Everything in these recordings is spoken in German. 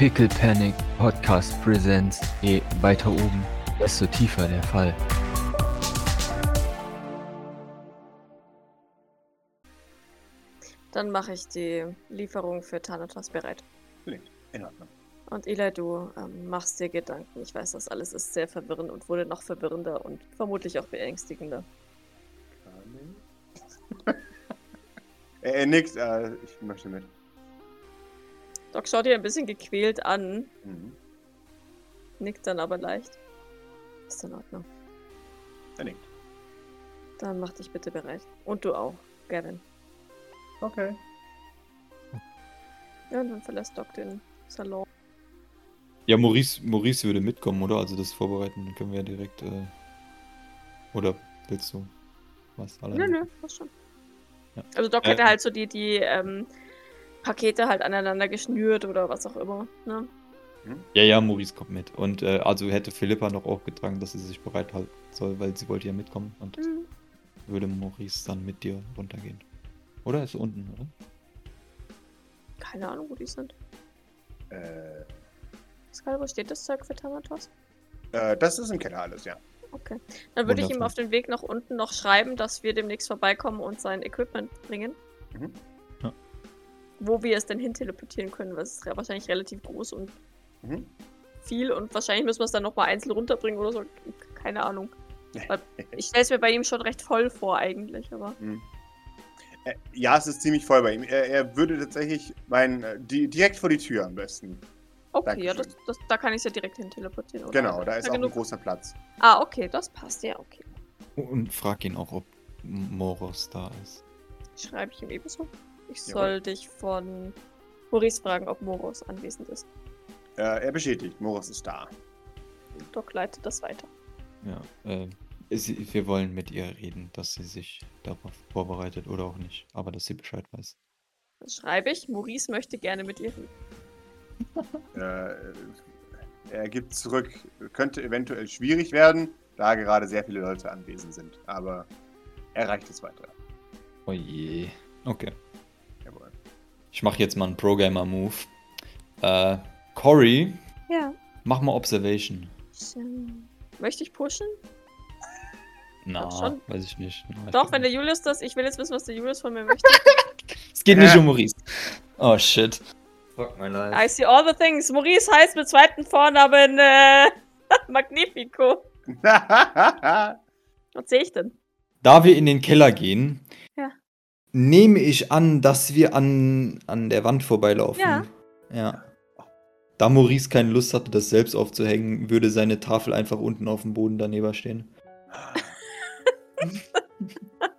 Pickle Panic Podcast Presents. Je weiter oben, desto tiefer der Fall. Dann mache ich die Lieferung für Thanatos bereit. Klingt in Ordnung. Und Eli, du ähm, machst dir Gedanken. Ich weiß, das alles ist sehr verwirrend und wurde noch verwirrender und vermutlich auch beängstigender. er, er nickt, äh, ich möchte mit. Doc schaut dir ein bisschen gequält an, Mhm. nickt dann aber leicht. Ist in Ordnung. Er nickt. Dann mach dich bitte bereit. Und du auch, Gavin. Okay. Ja, und dann verlässt Doc den Salon. Ja, Maurice, Maurice würde mitkommen, oder? Also das vorbereiten dann können wir ja direkt. Äh... Oder willst du was alleine? Nö, nö, passt schon. Ja. Also Doc Äh, hätte halt so die, die ähm, Pakete halt aneinander geschnürt oder was auch immer. Ne? Ja, ja, Maurice kommt mit. Und äh, also hätte Philippa noch aufgetragen, dass sie sich bereithalten soll, weil sie wollte ja mitkommen. Und Mhm. würde Maurice dann mit dir runtergehen. Oder ist er unten, oder? Keine Ahnung, wo die sind. Äh, Pascal, wo steht das Zeug für Thanatos? äh, das ist im Keller alles, ja. Okay. Dann würde ich ihm auf den Weg nach unten noch schreiben, dass wir demnächst vorbeikommen und sein Equipment bringen. Mhm. Wo wir es denn hin teleportieren können, weil es ist ja wahrscheinlich relativ groß und Mhm. viel und wahrscheinlich müssen wir es dann nochmal einzeln runterbringen oder so. Keine Ahnung. Ich stelle es mir bei ihm schon recht voll vor eigentlich, aber. Mhm. Äh, ja, es ist ziemlich voll bei ihm. Er, er würde tatsächlich meinen, äh, die, direkt vor die Tür am besten. Okay, ja, das, Dankeschön. das, da kann ich es ja direkt hin teleportieren. Oder? Genau, da ist Ja, auch ein großer Platz. Ah, okay, das passt, ja, okay. Und frag ihn auch, ob Moros da ist. Schreibe ich ihm ebenso. Ich Jawohl. soll dich von Maurice fragen, ob Moros anwesend ist. Äh, er bestätigt, Morris ist da. Doc leitet das weiter. Ja, äh, sie, wir wollen mit ihr reden, dass sie sich darauf vorbereitet oder auch nicht. Aber dass sie Bescheid weiß. Das schreibe ich. Maurice möchte gerne mit ihr reden. Äh, er gibt zurück, könnte eventuell schwierig werden, da gerade sehr viele Leute anwesend sind. Aber er reicht es weiter. Oh je. Okay. Ich mache jetzt mal einen Pro-Gamer-Move. Äh, Cory, Ja. mach mal Observation. Möchte ich pushen? Na, Doch schon. weiß ich nicht. Na, ich Doch, glaub wenn der nicht. Julius das. Ich will jetzt wissen, was der Julius von mir möchte. Es geht nicht Ja. um Maurice. Oh shit. Fuck my life. I see all the things. Maurice heißt mit zweiten Vornamen äh, Magnifico. Was sehe ich denn? Da wir in den Keller gehen. Nehme ich an, dass wir an, an der Wand vorbeilaufen. Ja. Ja. Da Maurice keine Lust hatte, das selbst aufzuhängen, würde seine Tafel einfach unten auf dem Boden daneben stehen.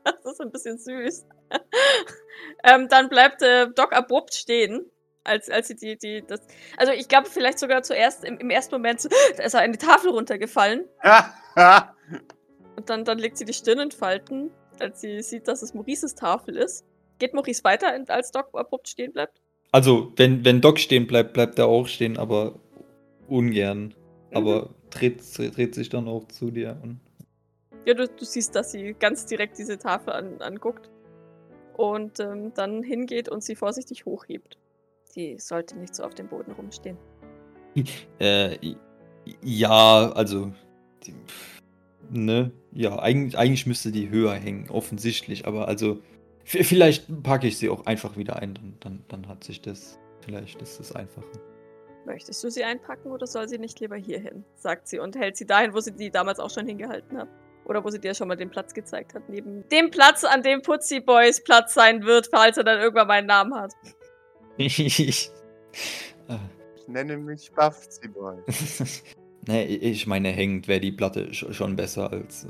Das ist ein bisschen süß. ähm, dann bleibt äh, Doc abrupt stehen. Als, als sie die, die, das. Also ich glaube vielleicht sogar zuerst im, im ersten Moment da ist er eine Tafel runtergefallen. Und dann, dann legt sie die Stirn in Falten, als sie sieht, dass es Maurices Tafel ist. Geht Maurice weiter, als Doc abrupt stehen bleibt? Also, wenn, wenn Doc stehen bleibt, bleibt er auch stehen, aber ungern. Aber dreht, dreht sich dann auch zu dir. Und Ja, du, du siehst, dass sie ganz direkt diese Tafel an, anguckt. Und ähm, dann hingeht und sie vorsichtig hochhebt. Die sollte nicht so auf dem Boden rumstehen. Äh, ja, also. Die, ne? Ja, eigentlich, eigentlich müsste die höher hängen, offensichtlich. Aber also. Vielleicht packe ich sie auch einfach wieder ein, dann, dann, dann hat sich das. Vielleicht ist es einfacher. Möchtest du sie einpacken oder soll sie nicht lieber hier hin? sagt sie und hält sie dahin, wo sie die damals auch schon hingehalten hat. Oder wo sie dir schon mal den Platz gezeigt hat. Neben dem Platz, an dem Putzi Boys Platz sein wird, falls er dann irgendwann mal einen Namen hat. ich, nenne mich Buffy Boy. nee, ich meine, hängt wäre die Platte sch- schon besser als. Äh,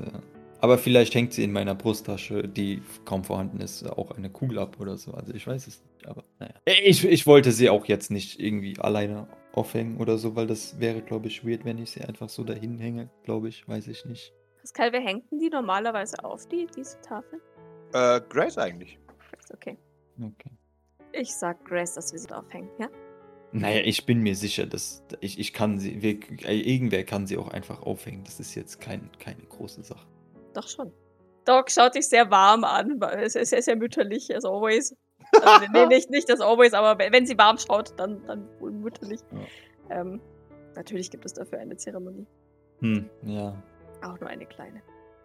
aber vielleicht hängt sie in meiner Brusttasche, die kaum vorhanden ist, auch eine Kugel ab oder so. Also ich weiß es nicht, aber naja. Ich, ich wollte sie auch jetzt nicht irgendwie alleine aufhängen oder so, weil das wäre, glaube ich, weird, wenn ich sie einfach so dahin hänge, glaube ich, weiß ich nicht. Pascal, wer hängt denn die normalerweise auf, die, diese Tafel? Äh, Grace eigentlich. Ist okay. Okay. Ich sag Grace, dass wir sie aufhängen, ja? Naja, ich bin mir sicher, dass ich, ich kann sie, wir, äh, irgendwer kann sie auch einfach aufhängen. Das ist jetzt kein, keine große Sache. Doch schon. Doc schaut dich sehr warm an, weil es ist sehr, sehr mütterlich, as always. Also, nee, nicht, nicht das Always, aber wenn sie warm schaut, dann, dann wohl mütterlich. Ähm, natürlich gibt es dafür eine Zeremonie. Hm, ja. Auch nur eine kleine.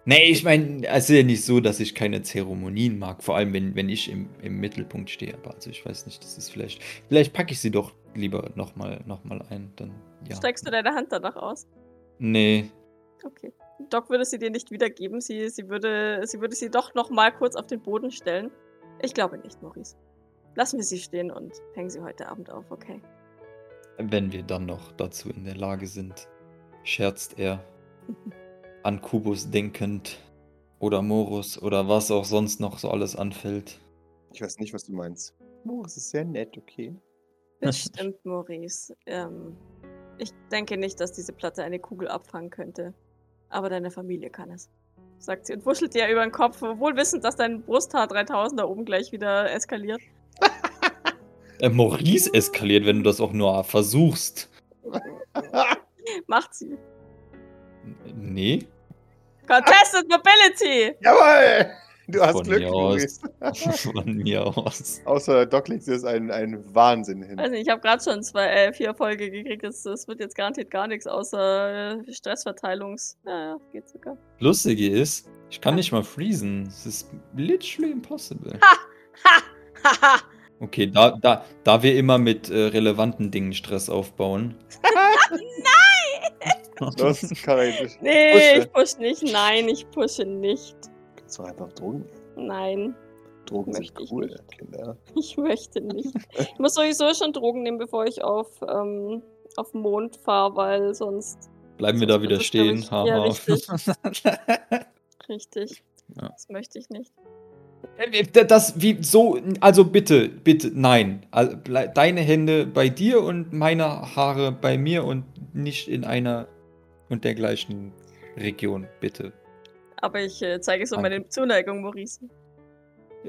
Nee, ich meine, es ist ja nicht so, dass ich keine Zeremonien mag, vor allem wenn, wenn ich im, im Mittelpunkt stehe. Aber also ich weiß nicht, das ist vielleicht. Vielleicht packe ich sie doch lieber nochmal noch mal ein. Dann, ja. Streckst du deine Hand danach aus? Nee. Okay. Doc würde sie dir nicht wiedergeben. Sie, sie, würde, sie würde sie doch noch mal kurz auf den Boden stellen. Ich glaube nicht, Maurice. Lassen wir sie stehen und hängen sie heute Abend auf, okay? Wenn wir dann noch dazu in der Lage sind, scherzt er. An Kubus denkend. Oder Morus oder was auch sonst noch so alles anfällt. Ich weiß nicht, was du meinst. Es ist sehr nett, okay. Bestimmt, Maurice. Ähm, ich denke nicht, dass diese Platte eine Kugel abfangen könnte. Aber deine Familie kann es. Sagt sie und wuschelt dir über den Kopf, wohl wissend, dass dein Brusthaar 3000 da oben gleich wieder eskaliert. Äh, Maurice eskaliert, wenn du das auch nur versuchst. Macht sie. Nee. Contested Mobility! Jawohl! Du hast Von Glück, mir aus. Von mir aus. Außer Doc legt es ein, ein Wahnsinn hin. Nicht, ich habe gerade schon zwei, äh, vier Erfolge gekriegt. Es, es wird jetzt garantiert gar nichts außer äh, Stressverteilungs. Ja, ja, geht sogar. Lustige ist, ich kann nicht mal freezen. Es ist literally impossible. Ha! Haha! Okay, da, da, da wir immer mit äh, relevanten Dingen Stress aufbauen. Los, Karin. nee, pushe. ich push nicht. Nein, ich pushe nicht. So einfach Drogen. Nein, Drogen sind cool, nicht. Kinder. ich möchte nicht. Ich muss sowieso schon Drogen nehmen, bevor ich auf, ähm, auf Mond fahre, weil sonst. Bleiben wir Sonst da wieder stehen. ich, ja, Haha. Richtig. Ja. Das möchte ich nicht. Äh, Das, wie, so, also bitte, bitte, nein. Also, Deine Hände bei dir und meine Haare bei mir und nicht in einer und der gleichen Region, bitte. Aber ich äh, zeige so meine Zuneigung, Maurice.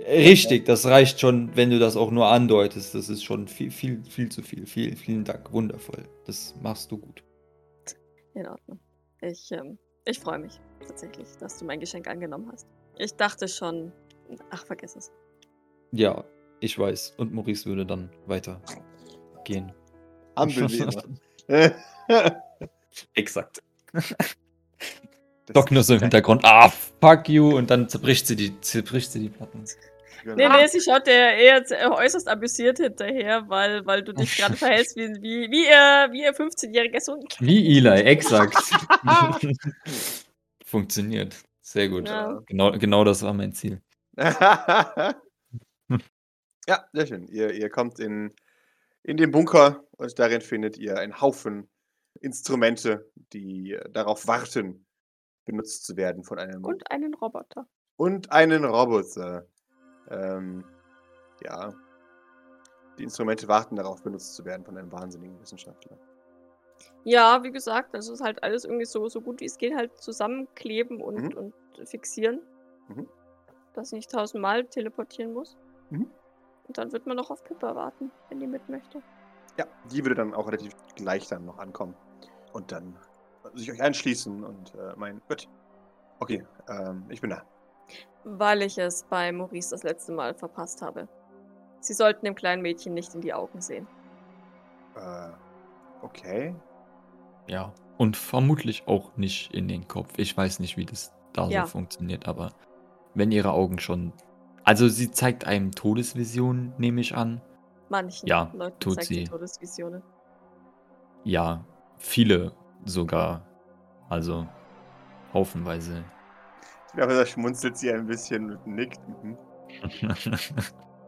Richtig, das reicht schon, wenn du das auch nur andeutest. Das ist schon viel, viel, viel zu viel. Viel, vielen Dank, wundervoll. Das machst du gut. In Ordnung. Ich, ähm, ich freue mich tatsächlich, dass du mein Geschenk angenommen hast. Ich dachte schon. Ach, vergiss es. Ja, ich weiß. Und Maurice würde dann weiter gehen. Ampelweber. Exakt. Doc nur so im Hintergrund. Ah, fuck you. Und dann zerbricht sie die, zerbricht sie die Platten. Genau. Nee, nee, sie schaut dir eher äh, äußerst amüsiert hinterher, weil, weil du dich gerade verhältst wie, wie, wie ihr, wie ihr 15-jähriger Sohn. Wie Eli, exakt. Funktioniert. Sehr gut. Ja. Genau, genau das war mein Ziel. ja, sehr schön. Ihr, ihr kommt in, in den Bunker und darin findet ihr einen Haufen Instrumente, die äh, darauf warten, benutzt zu werden von einem Und einen Roboter. und einen Roboter. Ähm, ja. Die Instrumente warten darauf, benutzt zu werden von einem wahnsinnigen Wissenschaftler. Ja, wie gesagt, das ist halt alles irgendwie so, so gut wie es geht, halt zusammenkleben und, Mhm. und fixieren. Mhm. Dass ich nicht tausendmal teleportieren muss. Mhm. Und dann wird man noch auf Pippa warten, wenn die mit möchte. Ja, die würde dann auch relativ gleich dann noch ankommen. Und dann sich euch anschließen und äh, meinen, gut. Okay, ähm, ich bin da. Weil ich es bei Maurice das letzte Mal verpasst habe. Sie sollten dem kleinen Mädchen nicht in die Augen sehen. Äh, okay. Ja. Und vermutlich auch nicht in den Kopf. Ich weiß nicht, wie das da Ja. so funktioniert, aber wenn ihre Augen schon. Also sie zeigt einem Todesvisionen, nehme ich an. Manchen Ja, Leuten tut zeigt sie. sie Todesvisionen. Ja, viele sogar. Also haufenweise. Ich glaube, da schmunzelt sie ein bisschen und nickt. Mhm.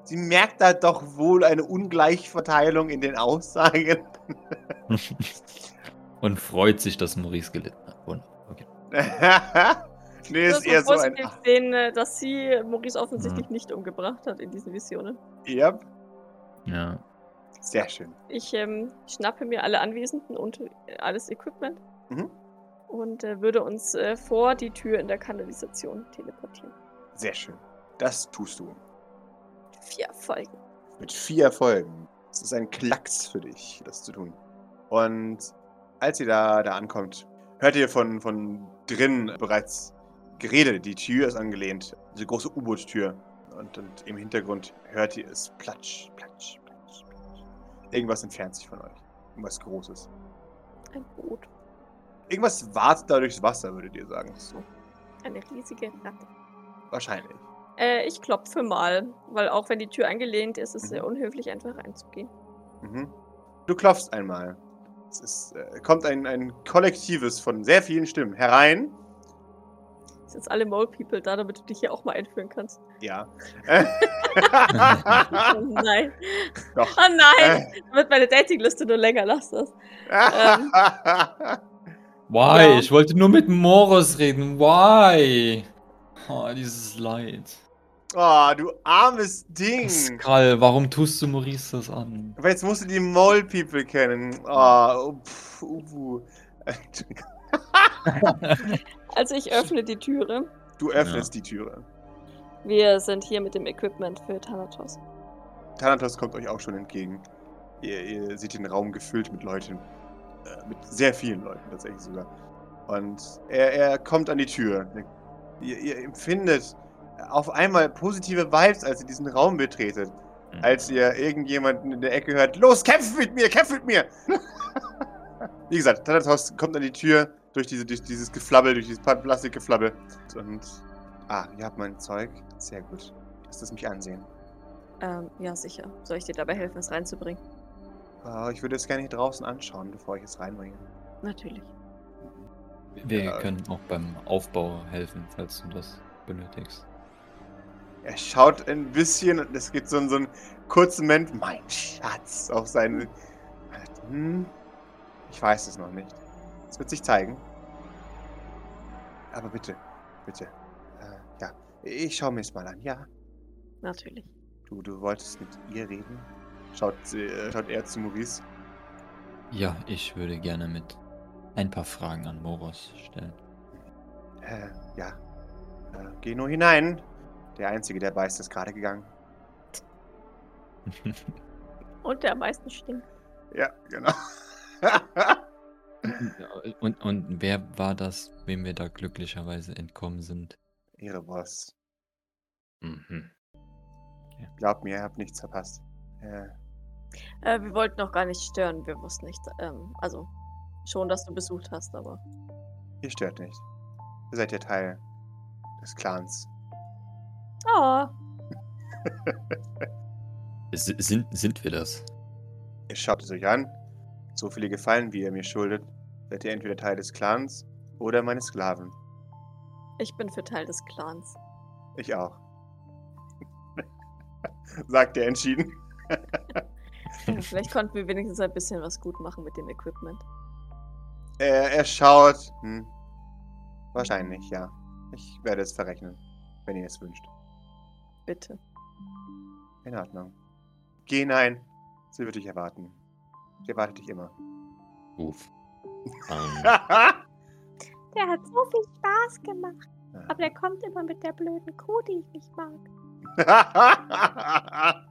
Sie merkt da doch wohl eine Ungleichverteilung in den Aussagen. Und freut sich, dass Maurice gelitten hat. Okay. nee, ist eher so ein. sehen, äh, dass sie Maurice offensichtlich Mhm. nicht umgebracht hat in diesen Visionen. Ja, Ja. Sehr schön. Ich ähm, schnappe mir alle Anwesenden und äh, alles Equipment Mhm. und äh, würde uns äh, vor die Tür in der Kanalisation teleportieren. Sehr schön. Das tust du. Vier Folgen. Mit vier Erfolgen. Es ist ein Klacks für dich, das zu tun. Und als ihr da, da ankommt, hört ihr von, von drinnen bereits Gerede. Die Tür ist angelehnt. Diese große U-Boot-Tür und, und im Hintergrund hört ihr es platsch, platsch, platsch. Irgendwas entfernt sich von euch. Irgendwas Großes. Ein Boot. Irgendwas wartet da durchs Wasser, würdet ihr sagen. So, Eine riesige Ratte. wahrscheinlich. Äh, ich klopfe mal, weil auch wenn die Tür angelehnt ist, ist es Mhm. sehr unhöflich, einfach reinzugehen. Mhm. Du klopfst einmal. Es ist, äh, kommt ein, ein Kollektives von sehr vielen Stimmen herein. Jetzt alle Mole People da, damit du dich hier auch mal einführen kannst. Ja. Oh nein. Doch. Oh nein! Damit meine Datingliste nur länger, lass das. Ähm. Why? Ja. Ich wollte nur mit Moros reden. Why? Oh, dieses Leid. oh, du armes Ding. Pascal, warum tust du Maurice das an? Aber jetzt musst du die Mole People kennen. Oh, pff, uh. Also ich öffne die Türe. Du öffnest die Türe. Wir sind hier mit dem Equipment für Thanatos. Thanatos kommt euch auch schon entgegen. Ihr, ihr seht den Raum gefüllt mit Leuten. Äh, mit sehr vielen Leuten tatsächlich sogar. Und er, er kommt an die Tür. Ihr, ihr empfindet auf einmal positive Vibes, als ihr diesen Raum betretet. Mhm. Als ihr irgendjemanden in der Ecke hört, los, kämpf mit mir, kämpf mit mir! Wie gesagt, Thanatos kommt an die Tür durch, diese, durch dieses Geflabbel, durch dieses Plastikgeflabbel. Und, ah, ihr habt mein Zeug. Sehr gut. Lasst es mich ansehen. Ähm, ja, sicher. Soll ich dir dabei helfen, es reinzubringen? Äh, ich würde es gerne hier draußen anschauen, bevor ich es reinbringe. Natürlich. Wir Ja. können auch beim Aufbau helfen, falls du das benötigst. Er schaut ein bisschen und es gibt so, einen- so einen kurzen Moment, mein Schatz, auf seinen. Hm, ich weiß es noch nicht. Es wird sich zeigen. Aber bitte, bitte. Äh, ja, ich schaue mir es mal an. Ja, Natürlich. du, du wolltest mit ihr reden? Schaut, sie- äh, schaut er zu Maurice. Ja, ich würde gerne mit ein paar Fragen an Moros stellen. Äh, ja. Äh, geh nur hinein. Der Einzige, der beißt, ist gerade gegangen. Und der am meisten stinkt. Ja, genau. und, und wer war das, wem wir da glücklicherweise entkommen sind? Ihre Boss. Mhm. Glaubt mir, ihr habt nichts verpasst. Äh, Äh, wir wollten noch gar nicht stören. Wir wussten nicht. Ähm, also, schon, dass du besucht hast, aber. ihr stört nicht. Ihr seid ja Teil des Clans. Oh, sind, sind wir das? Ihr schaut es euch an. So viele Gefallen, wie ihr mir schuldet, seid ihr entweder Teil des Clans oder meine Sklaven. ich bin für Teil des Clans. Ich auch. Sagt er entschieden. Vielleicht konnten wir wenigstens ein bisschen was gut machen mit dem Equipment. Er, er schaut. Hm. Wahrscheinlich, ja. Ich werde es verrechnen, wenn ihr es wünscht. Bitte. In Ordnung. Geh hinein. Sie wird dich erwarten. Sie erwartet dich immer. Uff. Ähm, Der hat so viel Spaß gemacht. Ja. Aber der kommt immer mit der blöden Kuh, die ich nicht mag.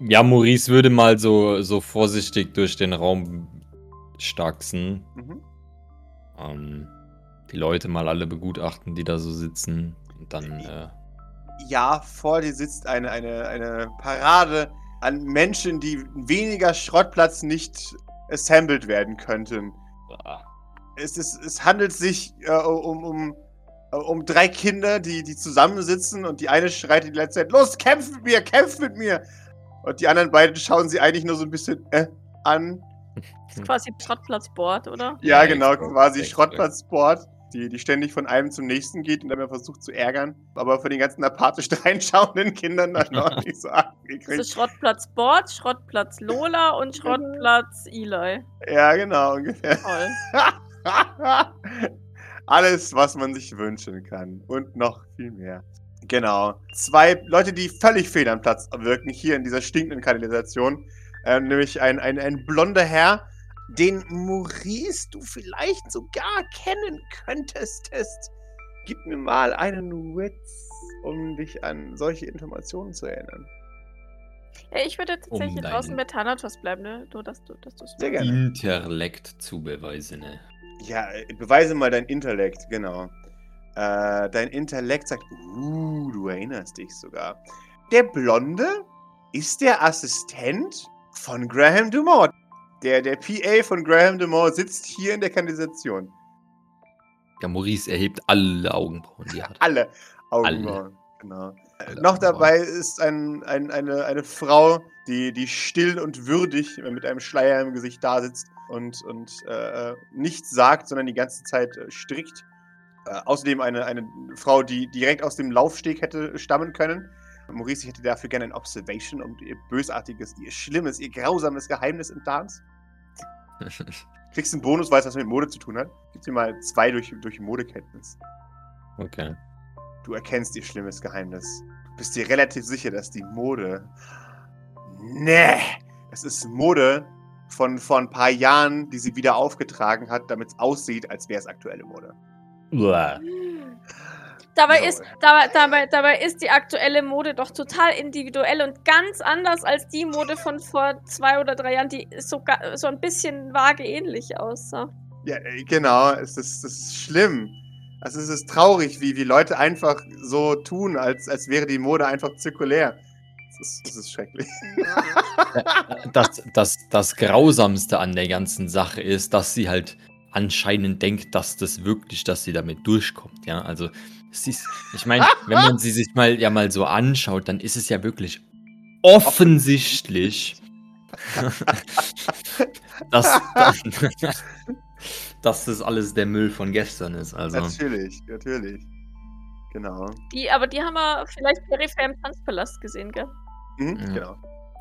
ja, Maurice würde mal so, so vorsichtig durch den Raum staxen. mhm. Ähm, die Leute mal alle begutachten, die da so sitzen. Und dann, äh, Ja, vor dir sitzt eine, eine, eine Parade an Menschen, die weniger Schrottplatz nicht assembled werden könnten. ah, Es, ist, es handelt sich äh, um, um, äh, um drei Kinder, die, die zusammensitzen und die eine schreit die letzte Zeit, los, kämpf mit mir, kämpf mit mir! Und die anderen beiden schauen sie eigentlich nur so ein bisschen äh, an. Das ist quasi Schrottplatzboard, oder? Ja, Ja, genau, quasi extra. Die, die ständig von einem zum nächsten geht und dann versucht zu ärgern, aber von den ganzen apathisch reinschauenden Kindern dann noch nicht so Das angekriegt. ist Schrottplatzboard, Schrottplatz Lola und Schrottplatz Eli. Ja, genau, ungefähr. Toll. Alles, was man sich wünschen kann. Und noch viel mehr. Genau. Zwei Leute, die völlig fehl am Platz wirken, hier in dieser stinkenden Kanalisation. Ähm, nämlich ein, ein, ein blonder Herr, den Maurice du vielleicht sogar kennen könntest. Gib mir mal einen Witz, um dich an solche Informationen zu erinnern. Ja, ich würde tatsächlich Um draußen mit Thanatos bleiben, ne? Nur, dass du, dass du Sehr gerne. Intellekt zu beweisen, ne? Ja, beweise mal dein Intellekt, genau. Äh, dein Intellekt sagt, uh, du erinnerst dich sogar. Der Blonde ist der Assistent von Graham Dumont. Der, der PA von Graham Dumont sitzt hier in der Kanalisation. Ja, Maurice erhebt alle Augenbrauen, die er hat. Alle Augenbrauen. Genau. Äh, Noch dabei ist ein, ein, eine, eine Frau, die, die still und würdig mit einem Schleier im Gesicht da sitzt und, und äh, nichts sagt, sondern die ganze Zeit äh, strickt. Äh, außerdem eine, eine Frau, die direkt aus dem Laufsteg hätte stammen können. Maurice hätte dafür gerne ein Observation und ihr bösartiges, ihr schlimmes, ihr grausames Geheimnis enttarnt. Kriegst einen Bonus, weil es was mit Mode zu tun hat. Gib dir mal zwei durch, durch Modekenntnis. okay. Du erkennst ihr schlimmes Geheimnis. Du bist dir relativ sicher, dass die Mode. Nee! Es ist Mode von vor ein paar Jahren, die sie wieder aufgetragen hat, damit es aussieht, als wäre es aktuelle Mode. Uah. Dabei Jawohl. ist, dabei, dabei, dabei ist die aktuelle Mode doch total individuell und ganz anders als die Mode von vor zwei oder drei Jahren, die so, ga- so ein bisschen vage ähnlich aussah. Ja, äh, genau. Es ist, das ist schlimm. Also es ist traurig, wie, wie Leute einfach so tun, als, als wäre die Mode einfach zirkulär. Das ist, das ist schrecklich. Das, das, das Grausamste an der ganzen Sache ist, dass sie halt anscheinend denkt, dass das wirklich, dass sie damit durchkommt. Ja, also es ist, ich meine, wenn man sie sich mal ja mal so anschaut, dann ist es ja wirklich offensichtlich, dass, dass, dass das alles der Müll von gestern ist. Also Natürlich, natürlich. Genau. Die, aber die haben wir vielleicht peripher im Tanzpalast gesehen, gell? Mhm, Ja. genau.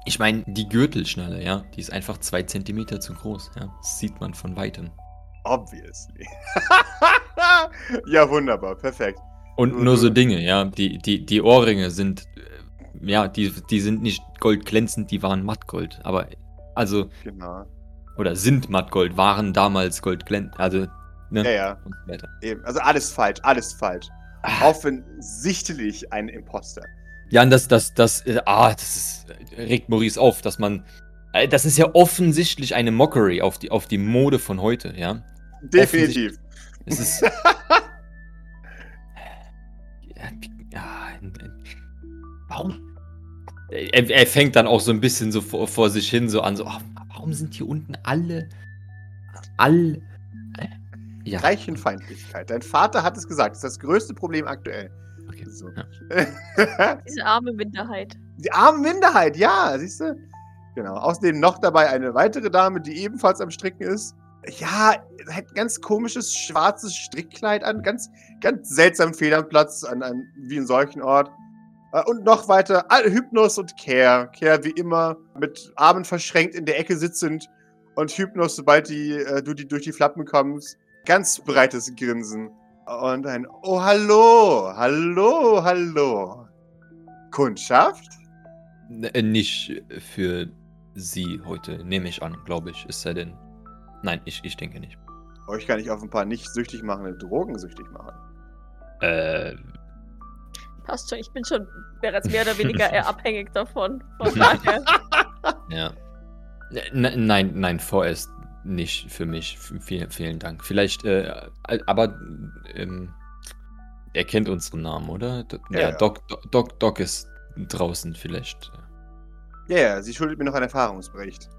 ich meine, die Gürtelschnalle, ja, die ist einfach zwei Zentimeter zu groß. Ja, das sieht man von weitem. Obviously. ja, wunderbar. Perfekt. Und Mhm. nur so Dinge, ja. Die, die, die Ohrringe sind, äh, ja, die, die sind nicht goldglänzend, die waren mattgold. Aber, also, Genau. oder sind mattgold, waren damals goldglänzend. Also, ne? Ja, ja. Eben. Also alles falsch, alles falsch. Ah. Offensichtlich ein Imposter. Ja, und das, das, das, äh, ah, das ist, äh, regt Maurice auf, dass man, äh, das ist ja offensichtlich eine Mockery auf die, auf die Mode von heute, ja. Definitiv. Es ist. warum? Er, er fängt dann auch so ein bisschen so vor, vor sich hin, so an, so, ach, warum sind hier unten alle. All. äh, Ja. Reichenfeindlichkeit. Dein Vater hat es gesagt. Das ist das größte Problem aktuell. Okay. So. Ja. Diese arme Minderheit. Die arme Minderheit, ja, siehst du? Genau. Außerdem noch dabei eine weitere Dame, die ebenfalls am Stricken ist. Ja, hat ein ganz komisches schwarzes Strickkleid an, ganz, ganz seltsam fehl am Platz, an, an, wie in solchen Ort. Äh, Und noch weiter, Hypnos und Care. Care wie immer, mit Armen verschränkt in der Ecke sitzend. Und Hypnos, sobald die, äh, du die durch die Flappen kommst, ganz breites Grinsen. Und ein Oh, hallo, hallo, hallo. Kundschaft? N- äh, Nicht für sie heute, nehme ich an, glaube ich. Ist er denn. Nein, ich, ich denke nicht. Euch kann ich auf ein paar nicht süchtig machende Drogen süchtig machen. Äh, Passt schon, ich bin schon bereits mehr oder weniger eher abhängig davon. Von daher. Ja. N nein, nein, vorerst nicht für mich. Vielen, vielen Dank. Vielleicht, äh, aber ähm, er kennt unseren Namen, oder? D Ja, ja, ja. Doc, Doc, Doc, ist draußen vielleicht. Ja, ja, sie schuldet mir noch einen Erfahrungsbericht.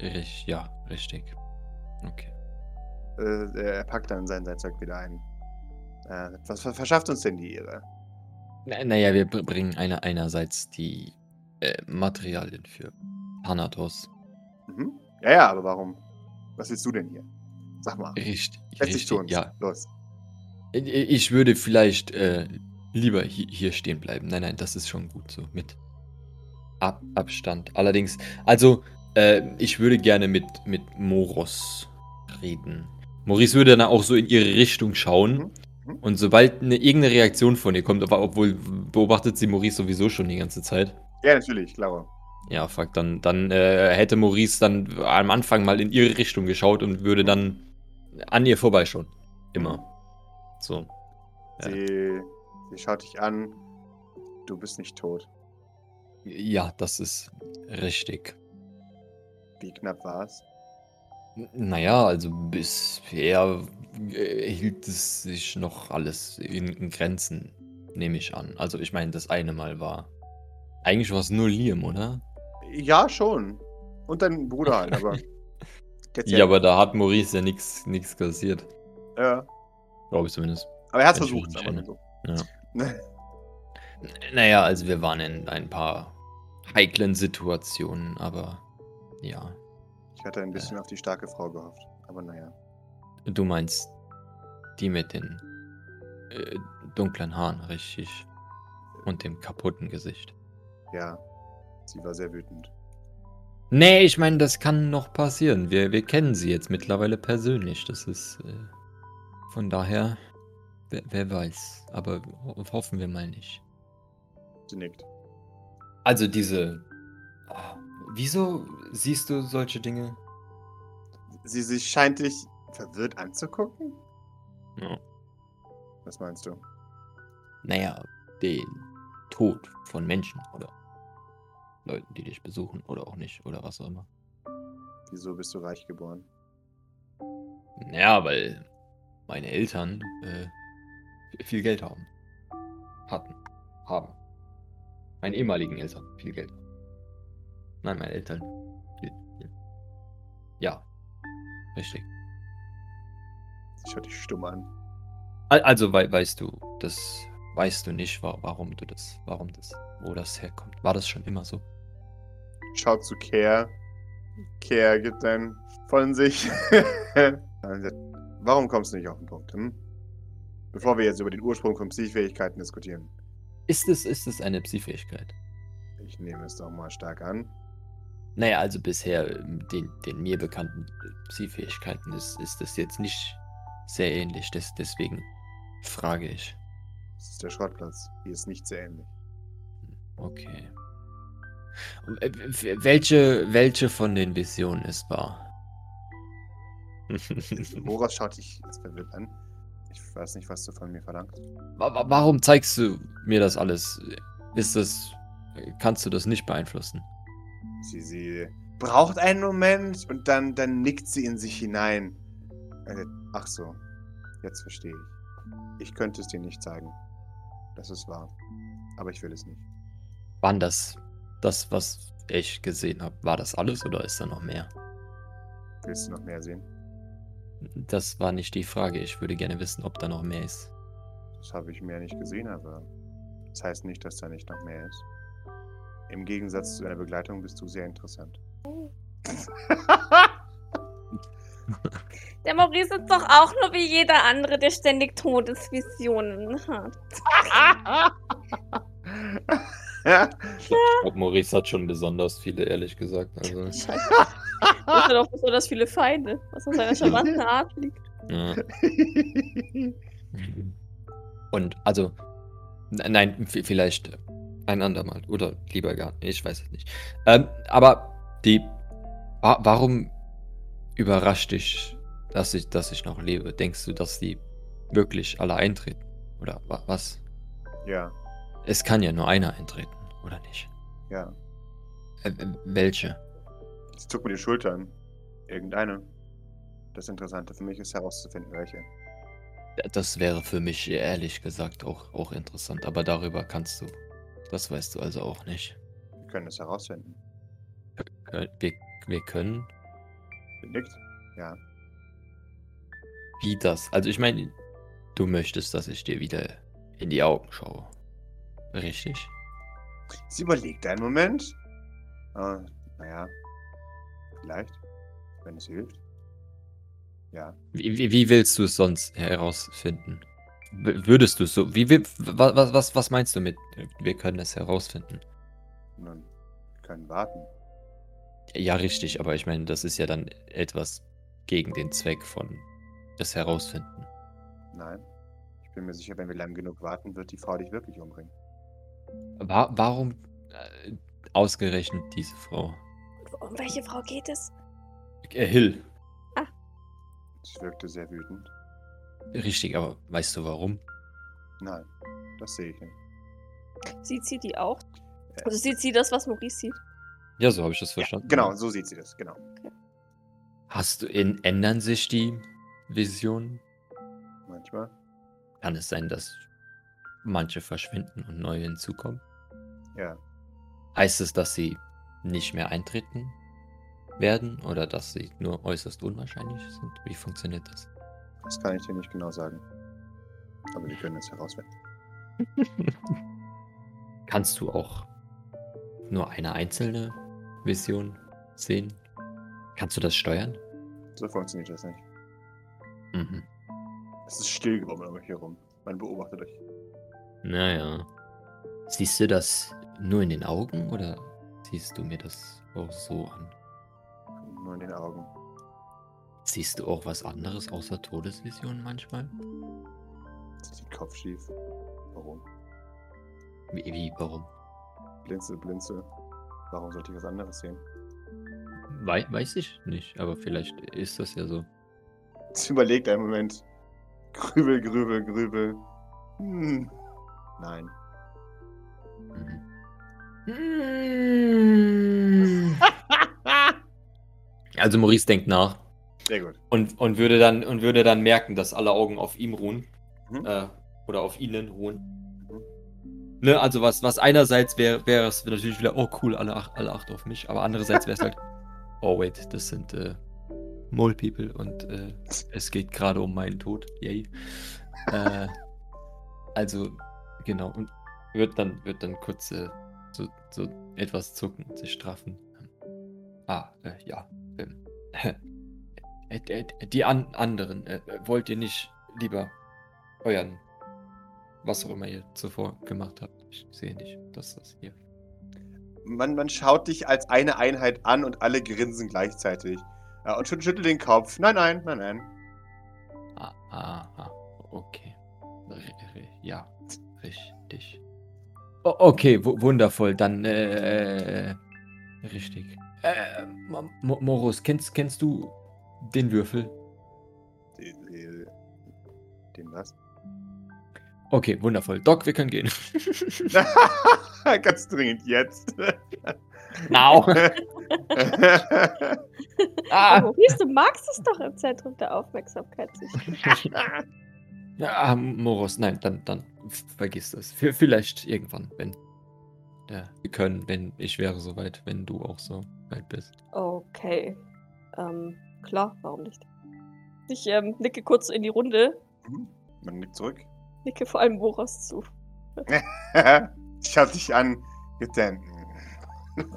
Rich- ja, richtig. Okay. Äh, er packt dann sein, sein Zeug wieder ein. Äh, was verschafft uns denn die Ehre? Na, naja, wir br- bringen eine, einerseits die äh, Materialien für Thanatos. Mhm. Ja, ja, aber warum? Was willst du denn hier? Sag mal. Richtig. Richtig zu uns. ja. Los. Ich- würde vielleicht äh, lieber hi hier stehen bleiben. Nein, nein, das ist schon gut so. Mit Ab Abstand. Allerdings, also, äh, ich würde gerne mit, mit Moros reden. Maurice würde dann auch so in ihre Richtung schauen. Mhm. Mhm. Und sobald eine irgendeine Reaktion von ihr kommt, aber obwohl beobachtet sie Maurice sowieso schon die ganze Zeit. Ja, natürlich, klar. Ja, fuck, dann, dann äh, hätte Maurice dann am Anfang mal in ihre Richtung geschaut und würde dann an ihr vorbeischauen. Immer. So. Ja. Sie, sie schaut dich an. Du bist nicht tot. Ja, das ist richtig. Wie knapp war es? N naja, also bisher, äh, hielt es sich noch alles in in Grenzen, nehme ich an. Also, ich meine, das eine Mal war eigentlich war's nur Liam, oder? Ja, schon. Und dein Bruder halt, aber Ja, aber da hat Maurice ja nix kassiert. Ja. Glaube ich zumindest. Aber er ich mich versucht, erinnere. mal so. Ja. N na ja, also wir waren in ein paar heiklen Situationen, aber ja. Hatte ein bisschen auf die starke Frau gehofft, aber na ja. Du meinst die mit den, äh, dunklen Haaren, richtig? Und dem kaputten Gesicht. Ja, sie war sehr wütend. Ne, ich meine, das kann noch passieren. Wir wir kennen sie jetzt mittlerweile persönlich. Das ist, äh von daher, wer wer weiß. Aber ho hoffen wir mal nicht. Sie nickt. Also diese wieso siehst du solche Dinge? Sie sie scheint dich verwirrt anzugucken? Ja. Was meinst du? Na ja, den Tod von Menschen oder Leuten, die dich besuchen oder auch nicht oder was auch immer. Wieso bist du reich geboren? Ja, weil meine Eltern, äh, viel Geld haben. Hatten. Haben. Meine ehemaligen Eltern viel Geld. Nein, meine Eltern. Ja. Richtig. Sie schaut dich stumm an. Al also wei weißt du, das weißt du nicht, wa warum du das warum das wo das herkommt. War das schon immer so? Schaut zu Care. Care gibt einen von sich. Warum kommst du nicht auf den Punkt, hm? Bevor wir jetzt über den Ursprung von Psychfähigkeiten diskutieren. Ist es ist es eine Psi-Fähigkeit? Ich nehme es doch mal stark an. Na ja, also bisher, ähm, den den mir bekannten, äh, Psi-Fähigkeiten ist ist das jetzt nicht sehr ähnlich. Des deswegen frage ich. Das ist der Schrottplatz. Hier ist nicht sehr ähnlich. Okay. Und, äh, welche welche von den Visionen ist wahr? Boras schaut dich jetzt verwirrt an. Ich weiß nicht, was du von mir verlangst. Wa wa warum zeigst du mir das alles? Ist das kannst du das nicht beeinflussen? Sie sie braucht einen Moment und dann dann nickt sie in sich hinein. Äh, ach so. Jetzt verstehe ich. Ich könnte es dir nicht zeigen. Das ist wahr. Aber ich will es nicht. Wann das das, was ich gesehen habe, war das alles oder ist da noch mehr? Willst du noch mehr sehen? Das war nicht die Frage. Ich würde gerne wissen, ob da noch mehr ist. Das habe ich mehr nicht gesehen, aber das heißt nicht, dass da nicht noch mehr ist. Im Gegensatz zu deiner Begleitung bist du sehr interessant. Der Maurice ist doch auch nur wie jeder andere, der ständig Todesvisionen hat. ja. Ich glaube, Maurice hat schon besonders viele, ehrlich gesagt. Also, Scheiße. Hat auch besonders viele Feinde, was an seiner charmanten Art liegt. ja. Und also, nein, vielleicht ein andermal oder lieber gar nicht. Ich weiß es nicht. Ähm, aber die, wa warum überrascht dich, dass ich, dass ich noch lebe? Denkst du, dass die wirklich alle eintreten? Oder wa was? ja, Es kann ja nur einer eintreten, oder nicht? ja. Äh, welche? Sie zuckt mir die Schultern. Irgendeine. Das Interessante für mich ist herauszufinden, welche. Das wäre für mich ehrlich gesagt auch, auch interessant, aber darüber kannst du. Das weißt du also auch nicht. Wir können es herausfinden. Äh, Wir, wir können. Nickt. Ja. Wie das? Also ich meine, du möchtest, dass ich dir wieder in die Augen schaue. Richtig? Sie überlegt einen Moment. Ah, naja. Vielleicht. Wenn es hilft. Ja. Wie, wie, wie willst du es sonst herausfinden? Würdest du es so. Wie, wie, was, was, was meinst du mit, wir können es herausfinden? Nun, wir können warten. Ja, richtig, aber ich meine, das ist ja dann etwas gegen den Zweck von es herausfinden. Nein. Ich bin mir sicher, wenn wir lang genug warten, wird die Frau dich wirklich umbringen. Wa warum äh, ausgerechnet diese Frau? Um welche Frau geht es? Äh, Hill. Sie wirkte sehr wütend. Richtig, aber weißt du warum? Nein, das sehe ich nicht. Sieht sie die auch? Äh. Also sieht sie das, was Maurice sieht? Ja, so habe ich das verstanden. Genau, so sieht sie das, genau. Hast du in, ändern sich die Visionen? Manchmal. Kann es sein, dass manche verschwinden und neue hinzukommen? Ja. Heißt es, dass sie nicht mehr eintreten werden oder dass sie nur äußerst unwahrscheinlich sind? Wie funktioniert das? Das kann ich dir nicht genau sagen. Aber wir können es herausfinden. Kannst du auch nur eine einzelne Vision sehen? Kannst du das steuern? So funktioniert das nicht. Mhm. Es ist still geworden um euch herum. Man beobachtet euch. Naja. Siehst du das nur in den Augen oder siehst du mir das auch so an? Nur in den Augen. Siehst du auch was anderes außer Todesvisionen manchmal? Zieht den Kopf schief. Warum? Wie, wie warum? Blinzel, blinzel. Warum sollte ich was anderes sehen? Wei weiß ich nicht, aber vielleicht ist das ja so. Jetzt überlegt einen Moment. Grübel, grübel, grübel. Hm. Nein. Mhm. Also Maurice denkt nach Sehr gut. und, und, würde dann, und würde dann merken, dass alle Augen auf ihm ruhen. Mhm. Äh, oder auf ihnen ruhen. Ne, also was, was einerseits wäre wäre es natürlich wieder, oh cool, alle, ach, alle acht auf mich, aber andererseits wäre es halt, oh wait, das sind äh, Mole People und äh, es geht gerade um meinen Tod. Yay. äh, also, genau, und wird dann, wird dann kurz äh, so, so etwas zucken und sich straffen. Ah, äh, ja. Ähm, äh, äh, die an anderen, äh, wollt ihr nicht lieber euren, was auch immer ihr zuvor gemacht habt? Ich sehe nicht, dass das hier. Man, man schaut dich als eine Einheit an und alle grinsen gleichzeitig. Ja, und schüt- schüttelt den Kopf. Nein, nein, nein, nein. Ah, aha, okay. Ja, richtig. O okay, wu- wundervoll. Dann, äh, richtig. Äh, Mo- Mo- Morus, kennst, kennst du den Würfel? Den was? Okay, wundervoll. Doc, wir können gehen. Ganz dringend jetzt. Now. ah, du magst es doch im Zentrum der Aufmerksamkeit. ja, Morus, nein, dann, dann vergiss das. V vielleicht irgendwann, wenn ja, wir können, wenn ich wäre soweit, wenn du auch so weit bist. Okay. Ähm, klar, warum nicht? Ich ähm, nicke kurz in die Runde, Man nickt zurück. nicke vor allem Boros zu. Schau dich an. Gedenken.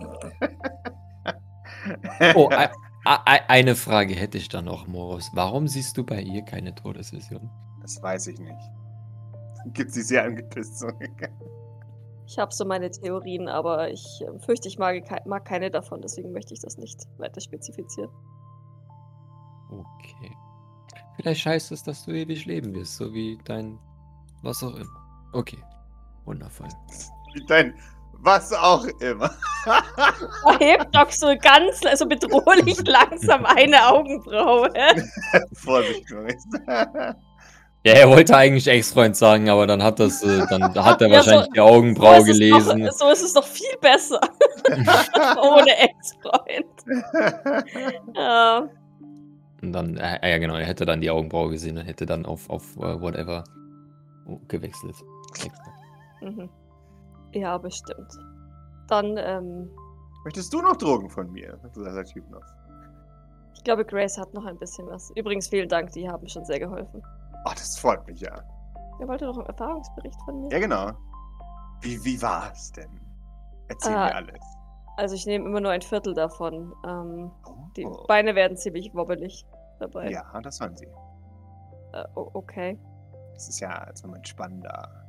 Oh, ei- ei- eine Frage hätte ich da noch, Morus. Warum siehst du bei ihr keine Todesvision? Das weiß ich nicht. Gibt sie sehr angepisst zurück. Ich habe so meine Theorien, aber ich ähm, fürchte, ich mag, mag keine davon, deswegen möchte ich das nicht weiter spezifizieren. Okay. Vielleicht heißt es, dass du ewig leben wirst, so wie dein was auch immer. Okay. Wundervoll. Wie dein was auch immer. Er hebt doch so ganz, also bedrohlich langsam eine Augenbraue. Vorsicht, Maurice. Ja, er wollte eigentlich Ex-Freund sagen, aber dann hat das, äh, dann hat er Ja, so- wahrscheinlich die Augenbraue so, gelesen. Doch, so ist es doch viel besser. Ohne Ex-Freund. Ja. Und dann, äh, ja genau, er hätte dann die Augenbraue gesehen und hätte dann auf, auf uh, whatever gewechselt. Mhm. Ja, bestimmt. Dann, ähm, Möchtest du noch Drogen von mir? sagt der Typ noch. ich glaube, Grace hat noch ein bisschen was. Übrigens, vielen Dank, die haben schon sehr geholfen. Oh, das freut mich ja. Ihr wolltet doch einen Erfahrungsbericht von mir? Ja, genau. Wie, wie war es denn? Erzähl Ah. mir alles. Also ich nehme immer nur ein Viertel davon. Ähm, Oh, die oh. Beine werden ziemlich wobbelig dabei. Ja, das sollen sie. Äh, okay. Das ist ja als Moment spannender.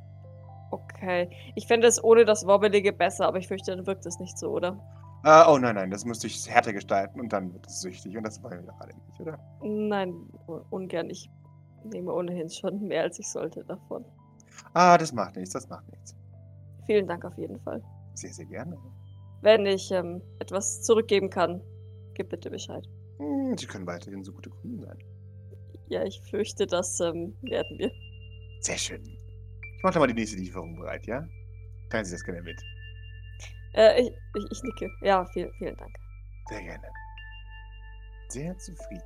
Okay. Ich fände es ohne das Wobbelige besser, aber ich fürchte, dann wirkt es nicht so, oder? Äh, oh nein, nein, das müsste ich härter gestalten und dann wird es süchtig und das wollen wir gerade nicht, oder? Nein, ungern. Ich nehme ohnehin schon mehr, als ich sollte davon. Ah, das macht nichts, das macht nichts. Vielen Dank auf jeden Fall. Sehr, sehr gerne. Wenn ich ähm, etwas zurückgeben kann, gib bitte Bescheid. Hm, Sie können weiterhin so gute Kunden sein. Ja, ich fürchte, das ähm, werden wir. Sehr schön. Ich mache mal die nächste Lieferung bereit, ja? Teilen Sie das gerne mit. Äh, ich, ich, ich nicke. Ja, vielen, vielen Dank. Sehr gerne. sehr zufrieden.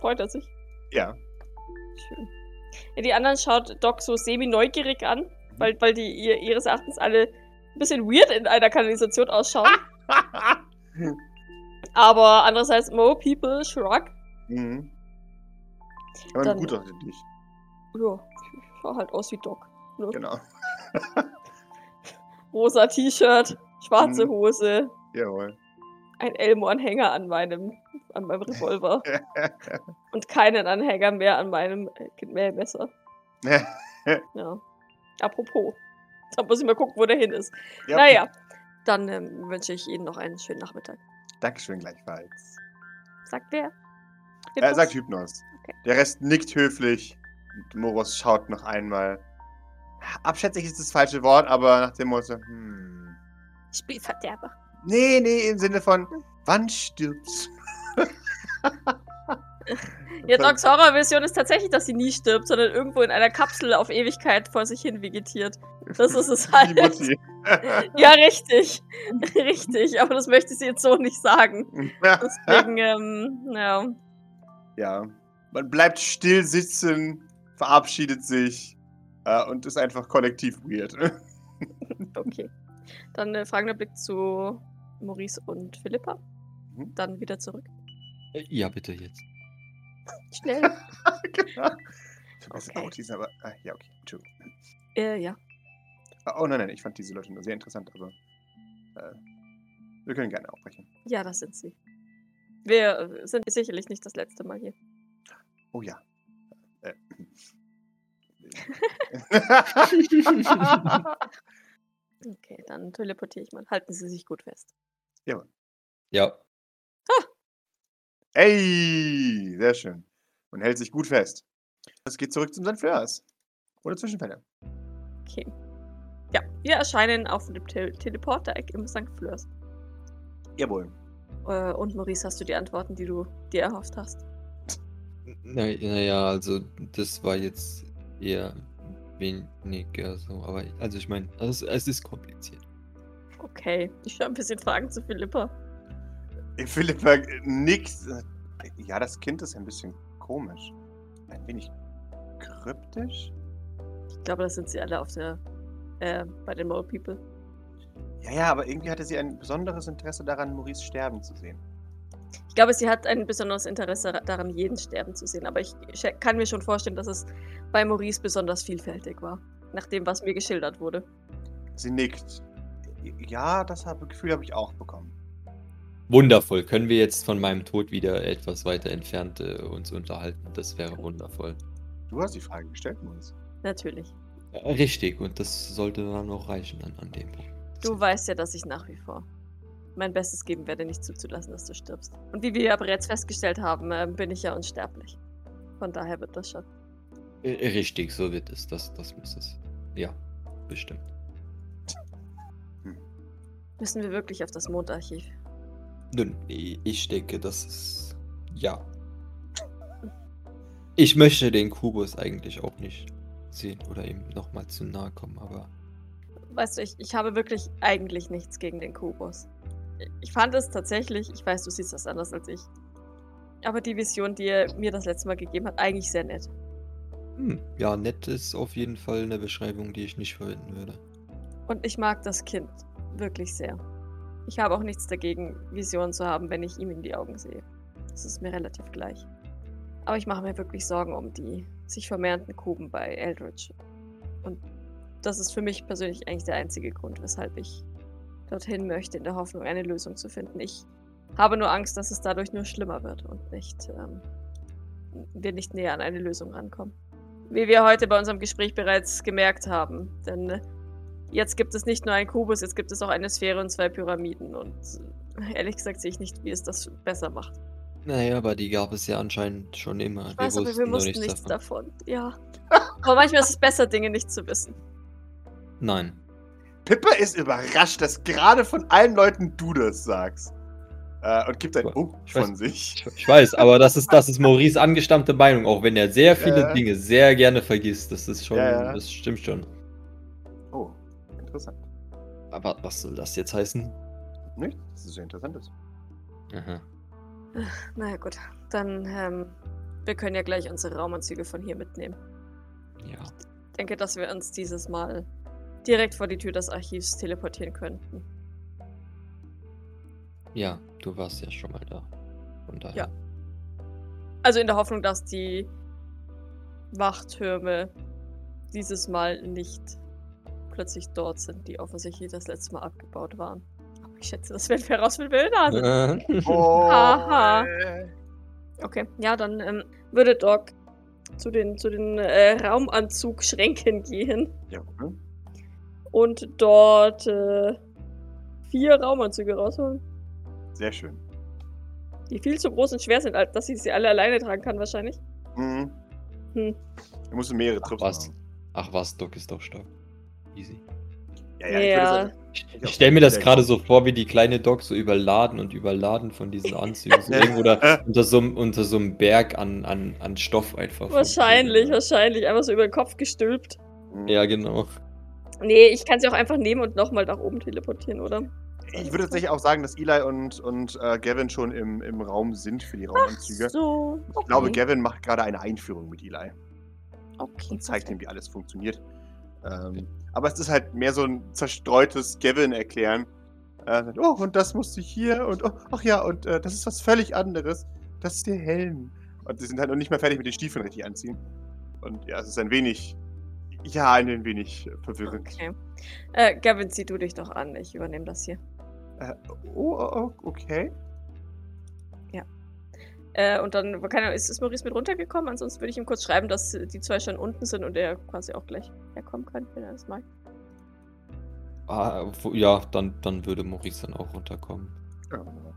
Freut er sich. Ja. Schön. Ja, die anderen schaut Doc so semi-neugierig an, weil, weil die ihr, ihres Erachtens alle ein bisschen weird in einer Kanalisation ausschauen. Aber andererseits, Mo People shrug. mhm. Aber Dann- gut aussieht nicht. Ja, schau halt aus wie Doc. Ne? Genau. Rosa T-Shirt, schwarze Mhm. Hose, Jawohl. ein Elmo-Anhänger an meinem, an meinem Revolver und keinen Anhänger mehr an meinem äh, Mähmesser. Ja. Apropos. Da muss ich mal gucken, wo der hin ist. Ja. Naja, dann ähm, wünsche ich Ihnen noch einen schönen Nachmittag. Dankeschön gleichfalls. Sagt wer? Er Hypnos? sagt Hypnos. Okay. Der Rest nickt höflich. Und Moros schaut noch einmal. Abschätzig ist das falsche Wort, aber nach dem Motto, hm. Spielverderber. Nee, nee, im Sinne von, wann stirbt's? Ja, Docs Horrorvision ist tatsächlich, dass sie nie stirbt, sondern irgendwo in einer Kapsel auf Ewigkeit vor sich hin vegetiert. Das ist es halt. Die Mutti. Ja, richtig. richtig. Aber das möchte sie jetzt so nicht sagen. Deswegen, ähm, ja. ja. Man bleibt still sitzen, verabschiedet sich äh, und ist einfach kollektiv weird. Okay. Dann äh, fragender Blick zu Maurice und Philippa. Mhm. Dann wieder zurück. Äh, Ja, bitte jetzt. Schnell. genau. Ich hab Okay. auch diesen, aber. Ah, ja, okay. Entschuldigung. äh, ja. Oh nein, nein, ich fand diese Leute nur sehr interessant, aber. Äh, wir können gerne aufbrechen. Ja, das sind sie. Wir äh, sind sicherlich nicht das letzte Mal hier. Oh ja. Äh. Okay, dann teleportiere ich mal. Halten Sie sich gut fest. Ja. Ey, sehr schön. Und hält sich gut fest. Es geht zurück zum St. Fleurs. Ohne Zwischenfälle. Okay. Ja, wir erscheinen auf dem Te Teleporter-Eck im St. Fleurs. Jawohl. Äh, und Maurice, hast du die Antworten, die du dir erhofft hast? Naja, also das war jetzt eher weniger so, aber also ich meine, es, es ist kompliziert. Okay, ich schaue ein bisschen Fragen zu Philippa. Philippa nickt. Ja, das Kind ist ein bisschen komisch. Ein wenig kryptisch. Ich glaube, das sind sie alle auf der, äh, bei den Mole People. Ja, ja, aber irgendwie hatte sie ein besonderes Interesse daran, Maurice sterben zu sehen. Ich glaube, sie hat ein besonderes Interesse daran, jeden sterben zu sehen. Aber ich kann mir schon vorstellen, dass es bei Maurice besonders vielfältig war. Nach dem, was mir geschildert wurde. Sie nickt. Ja, das Gefühl habe ich auch bekommen. Wundervoll. Können wir jetzt von meinem Tod wieder etwas weiter entfernt äh, uns unterhalten? Das wäre wundervoll. Du hast die Frage gestellt, Maurice. Natürlich. Richtig, und das sollte dann auch reichen an, an dem Punkt. Du weißt ja, dass ich nach wie vor mein Bestes geben werde, nicht zuzulassen, dass du stirbst. Und wie wir ja bereits festgestellt haben, äh, bin ich ja unsterblich. Von daher wird das schon. Äh, Richtig, so wird es. Das, das muss es. Ja, bestimmt. Müssen wir wirklich auf das Mondarchiv? Nun, ich denke, das ist. Ja. Ich möchte den Kubus eigentlich auch nicht sehen oder ihm nochmal zu nahe kommen, aber. Weißt du, ich, ich habe wirklich eigentlich nichts gegen den Kubus. Ich fand es tatsächlich, ich weiß, du siehst das anders als ich, aber die Vision, die er mir das letzte Mal gegeben hat, eigentlich sehr nett. Hm, ja, nett ist auf jeden Fall eine Beschreibung, die ich nicht verwenden würde. Und ich mag das Kind wirklich sehr. Ich habe auch nichts dagegen, Visionen zu haben, wenn ich ihm in die Augen sehe. Das ist mir relativ gleich. Aber ich mache mir wirklich Sorgen um die sich vermehrenden Kuben bei Eldritch. Und das ist für mich persönlich eigentlich der einzige Grund, weshalb ich dorthin möchte, in der Hoffnung, eine Lösung zu finden. Ich habe nur Angst, dass es dadurch nur schlimmer wird und nicht, ähm, wir nicht näher an eine Lösung rankommen. Wie wir heute bei unserem Gespräch bereits gemerkt haben. Denn jetzt gibt es nicht nur einen Kubus, jetzt gibt es auch eine Sphäre und zwei Pyramiden. Und äh, ehrlich gesagt sehe ich nicht, wie es das besser macht. Naja, aber die gab es ja anscheinend schon immer. Ich weiß, aber wir wussten wussten nichts davon. davon. Ja. Aber manchmal ist es besser, Dinge nicht zu wissen. Nein. Pippa ist überrascht, dass gerade von allen Leuten du das sagst. Äh, und gibt ein Ich Oh weiß- von sich. Ich, weiß, aber das ist, das ist Maurice angestammte Meinung, auch wenn er sehr viele Ja. Dinge sehr gerne vergisst. Das ist schon, Ja, ja. das stimmt schon. Interessant. Aber was soll das jetzt heißen? Nicht? Das ist ja interessant. ist. Aha. Naja, gut. Dann, ähm, wir können ja gleich unsere Raumanzüge von hier mitnehmen. Ja. Ich denke, dass wir uns dieses Mal direkt vor die Tür des Archivs teleportieren könnten. Ja, du warst ja schon mal da. Von daher. Ja. Also in der Hoffnung, dass die Wachtürme dieses Mal nicht plötzlich dort sind, die offensichtlich das letzte Mal abgebaut waren. Aber ich schätze, das werden wir herausfinden, wer da sind. Oh, Aha. Okay, ja, dann ähm, würde Doc zu den, zu den äh, Raumanzugschränken gehen Ja, und dort äh, vier Raumanzüge rausholen, sehr schön. die viel zu groß und schwer sind, als dass sie sie alle alleine tragen kann wahrscheinlich. Mhm. Hm. Du musst mehrere Ach Trips was. machen. Ach was, Doc ist doch stark. Easy. Ja, ja, ich würde Ja. sagen, Ich, Ich ich stelle mir das gerade so vor, wie die kleine Doc so überladen und überladen von diesen Anzügen. So irgendwo da unter so, einem- unter so einem Berg an, an, an Stoff einfach. Wahrscheinlich, wahrscheinlich. Einfach so über den Kopf gestülpt. Mhm. Ja, genau. Nee, ich kann sie auch einfach nehmen und nochmal nach oben teleportieren, oder? Ich würde tatsächlich auch sagen, dass Eli und, und äh, Gavin schon im, im Raum sind für die Raumanzüge. So. Ich glaube, Gavin macht gerade eine Einführung mit Eli Okay. und zeigt ihm, wie alles funktioniert. Ähm, aber es ist halt mehr so ein zerstreutes Gavin-Erklären. Äh, sagt, oh, und das musst du hier und oh, ach ja, und äh, das ist was völlig anderes. Das ist der Helm. Und sie sind halt noch nicht mal fertig mit den Stiefeln richtig anziehen. Und ja, es ist ein wenig, ja, ein wenig äh, verwirrend. Okay. Äh, Gavin, zieh du dich doch an. Ich übernehme das hier. Äh, oh, oh, oh, okay. Äh, und dann, keine Ahnung, ist, ist Maurice mit runtergekommen? Ansonsten würde ich ihm kurz schreiben, dass die zwei schon unten sind und er quasi auch gleich herkommen kann, wenn er das mag. Ah, wo- ja, dann, dann würde Maurice dann auch runterkommen. Ja, wunderbar.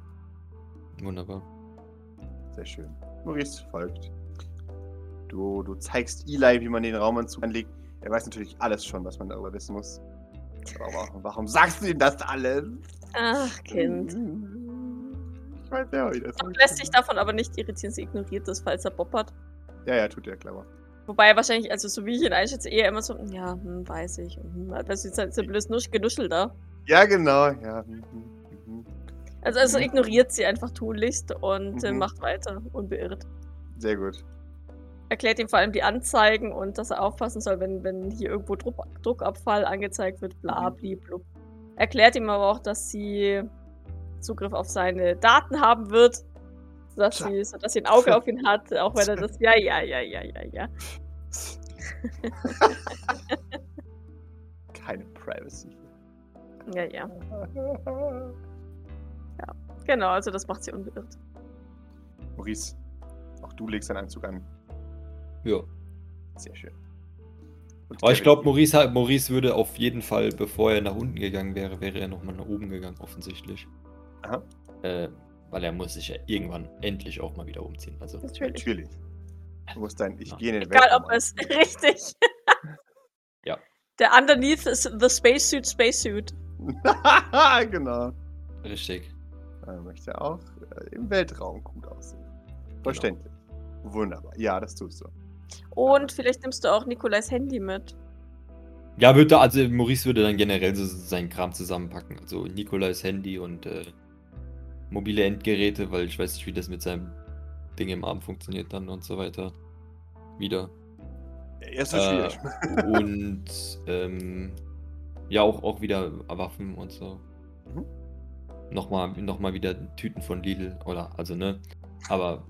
Wunderbar. Sehr schön. Maurice folgt. Du, du zeigst Eli, wie man den Raumanzug anlegt. Er weiß natürlich alles schon, was man darüber wissen muss. Aber warum, warum sagst du ihm das alles? Ach, Kind. Ich weiß ja, wie das Doc lässt sich davon aber nicht irritieren, sie ignoriert das, falls er hat. Ja, ja, tut er clever. Wobei er wahrscheinlich, also so wie ich ihn einschätze, eher immer so, ja, hm, weiß ich. und Hm, das ist halt so ein blödes Nusch Genuschel da. Ja, genau. Ja. mhm. Also, also ignoriert sie einfach tunlichst und äh, Mhm. macht weiter, unbeirrt. Sehr gut. Erklärt ihm vor allem die Anzeigen und dass er aufpassen soll, wenn, wenn hier irgendwo Druck, Druckabfall angezeigt wird, bla Mhm. bli blub. Erklärt ihm aber auch, dass sie Zugriff auf seine Daten haben wird, sodass sie, sodass sie ein Auge auf ihn hat, auch wenn er das, ja, ja, ja, ja, ja, ja. Keine Privacy. Ja, ja. Genau, also das macht sie unbeirrt. Maurice, auch du legst deinen Anzug an. Ja. Sehr schön. Aber ich glaube, Maurice, Maurice würde auf jeden Fall, bevor er nach unten gegangen wäre, wäre er nochmal nach oben gegangen, offensichtlich. Aha. Äh, weil er muss sich ja irgendwann endlich auch mal wieder umziehen. Also, Natürlich. Natürlich. Du musst dein Ich Ja. gehe in den Egal, Weltraum ob es richtig. Ja. Der Underneath ist the Spacesuit, Spacesuit. genau. richtig. Er möchte auch äh, im Weltraum gut aussehen. Verständlich. Wunderbar. Ja, das tust du. Und vielleicht nimmst du auch Nikolais Handy mit. Ja, würde, also Maurice würde dann generell so seinen Kram zusammenpacken. Also Nikolais Handy und äh, mobile Endgeräte, weil ich weiß nicht, wie das mit seinem Ding im Arm funktioniert dann und so weiter. Wieder. Ja, ist so Äh, schwierig. und ähm, ja, auch, auch wieder Waffen und so. Mhm. Nochmal, nochmal wieder Tüten von Lidl, oder, also, ne? Aber,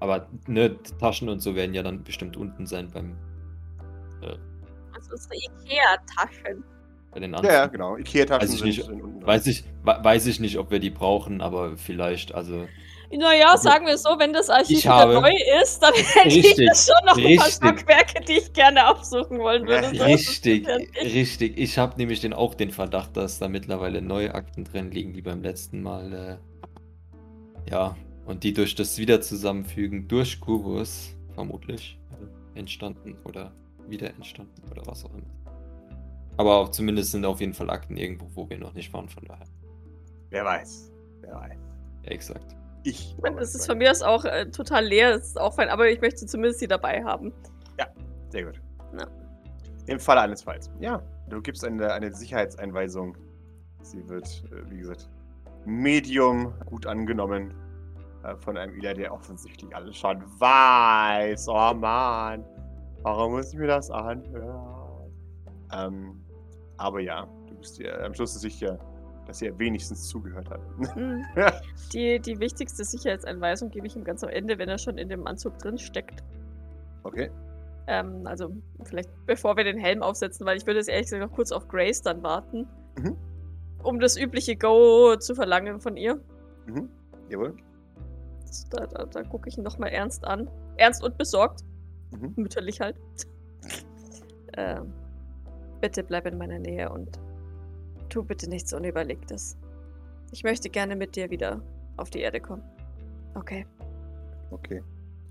aber, ne, Taschen und so werden ja dann bestimmt unten sein beim, Also so Ikea-Taschen. Bei den Ja, anderen. ja, genau. Ikea-Taschen Weiß ich sind, nicht. sind. Weiß ich, we- weiß ich nicht, ob wir die brauchen, aber vielleicht, also. Naja, Also, sagen wir so, wenn das Archiv ich wieder habe- neu ist, dann hätte ich Richtig, da schon noch ein paar. Stockwerke, die ich gerne aufsuchen wollen würde. Ja, Richtig, richtig. Ich habe nämlich den, auch den Verdacht, dass da mittlerweile neue Akten drin liegen, die beim letzten Mal, äh, ja, und die durch das Wiederzusammenfügen durch Kubus vermutlich entstanden oder wieder entstanden oder was auch immer. Aber auch zumindest sind auf jeden Fall Akten irgendwo, wo wir noch nicht waren, von daher. Wer weiß. Wer weiß. Ja, exakt. Ich. Ich meine, Das ist von mir aus auch äh, total leer, das ist auch fein, aber ich möchte zumindest sie dabei haben. Sehr gut. Ja. Im Falle eines Falls. Ja, du gibst eine, eine Sicherheitseinweisung. Sie wird, äh, wie gesagt, Medium gut angenommen. Äh, von einem Ila, der offensichtlich alles schon weiß. Oh Mann. Warum muss ich mir das anhören? Ähm, aber ja, du bist dir am Schluss sicher, dass er wenigstens zugehört hat. Hm. Die, die wichtigste Sicherheitsanweisung gebe ich ihm ganz am Ende, wenn er schon in dem Anzug drin steckt. okay. Ähm, also vielleicht bevor wir den Helm aufsetzen, weil ich würde jetzt ehrlich gesagt noch kurz auf Grace dann warten. Mhm. Um das übliche Go zu verlangen von ihr. Mhm. Jawohl. Das, da da, da gucke ich ihn nochmal ernst an. Ernst und besorgt. Mhm. Mütterlich halt. ähm, bitte bleib in meiner Nähe und tu bitte nichts Unüberlegtes. Ich möchte gerne mit dir wieder auf die Erde kommen. Okay. Okay.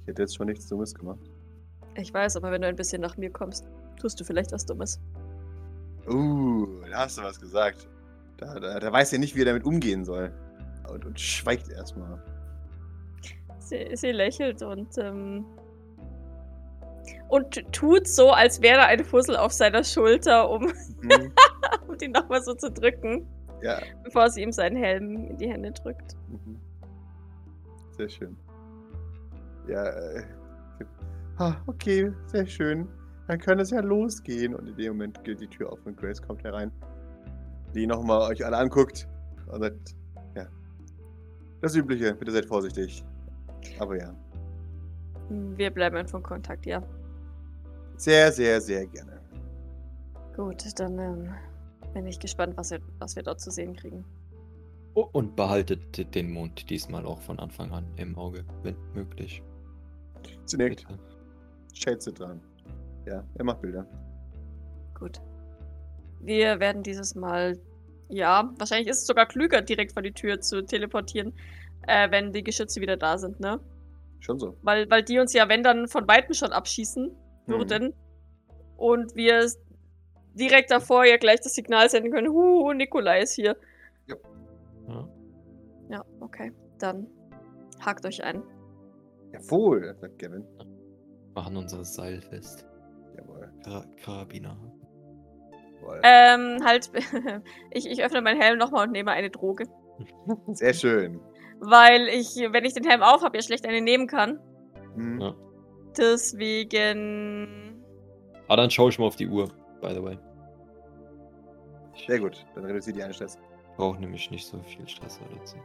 Ich hätte jetzt schon nichts Dummes gemacht. Ich weiß, aber wenn du ein bisschen nach mir kommst, tust du vielleicht was Dummes. Uh, da hast du was gesagt. Da, da, da weiß er nicht, wie er damit umgehen soll. Und, und schweigt erstmal. Sie, sie lächelt und, ähm, und tut so, als wäre ein Fussel auf seiner Schulter, um, Mhm. um ihn nochmal so zu drücken, ja. bevor sie ihm seinen Helm in die Hände drückt. Mhm. Sehr schön. Ja, äh, ah, okay, sehr schön. Dann kann es ja losgehen. Und in dem Moment geht die Tür auf und Grace kommt herein. Die nochmal euch alle anguckt und sagt, ja. Das Übliche, bitte seid vorsichtig. Aber ja, Wir bleiben einfach in Kontakt, ja. Sehr, sehr, sehr gerne. Gut, dann ähm, bin ich gespannt, was wir, was wir dort zu sehen kriegen. Oh, und behaltet den Mond diesmal auch von Anfang an im Auge, wenn möglich. Sie nickt, Bitte. schätze dran. Ja, er macht Bilder. Gut. Wir werden dieses Mal, ja, wahrscheinlich ist es sogar klüger, direkt vor die Tür zu teleportieren, äh, wenn die Geschütze wieder da sind, ne? Schon so. Weil, weil die uns ja, wenn dann, von Weitem schon abschießen würden. Und wir direkt davor ja gleich das Signal senden können, huhu, Nikolai ist hier. Ja. Ja, okay. Dann hakt euch ein. Jawohl, sagt Gavin. Machen unser Seil fest. Jawohl. Kara Karabiner. jawohl. Ähm, halt, ich, ich öffne meinen Helm nochmal und nehme eine Droge. Sehr schön. Weil ich, wenn ich den Helm auf habe, ja schlecht eine nehmen kann. Mhm. Ja. Deswegen. Ah, dann schaue ich mal auf die Uhr, by the way. Sehr gut, dann reduziert die eine Stress. brauche nämlich nicht so viel Stress dazu.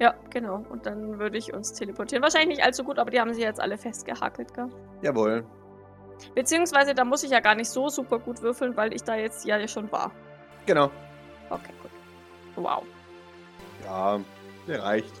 Ja, genau. Und dann würde ich uns teleportieren. Wahrscheinlich nicht allzu gut, aber die haben sich jetzt alle festgehakelt, gell? Jawohl. Beziehungsweise, da muss ich ja gar nicht so super gut würfeln, weil ich da jetzt ja schon war. Genau. Okay, gut. Wow. Ja, der reicht.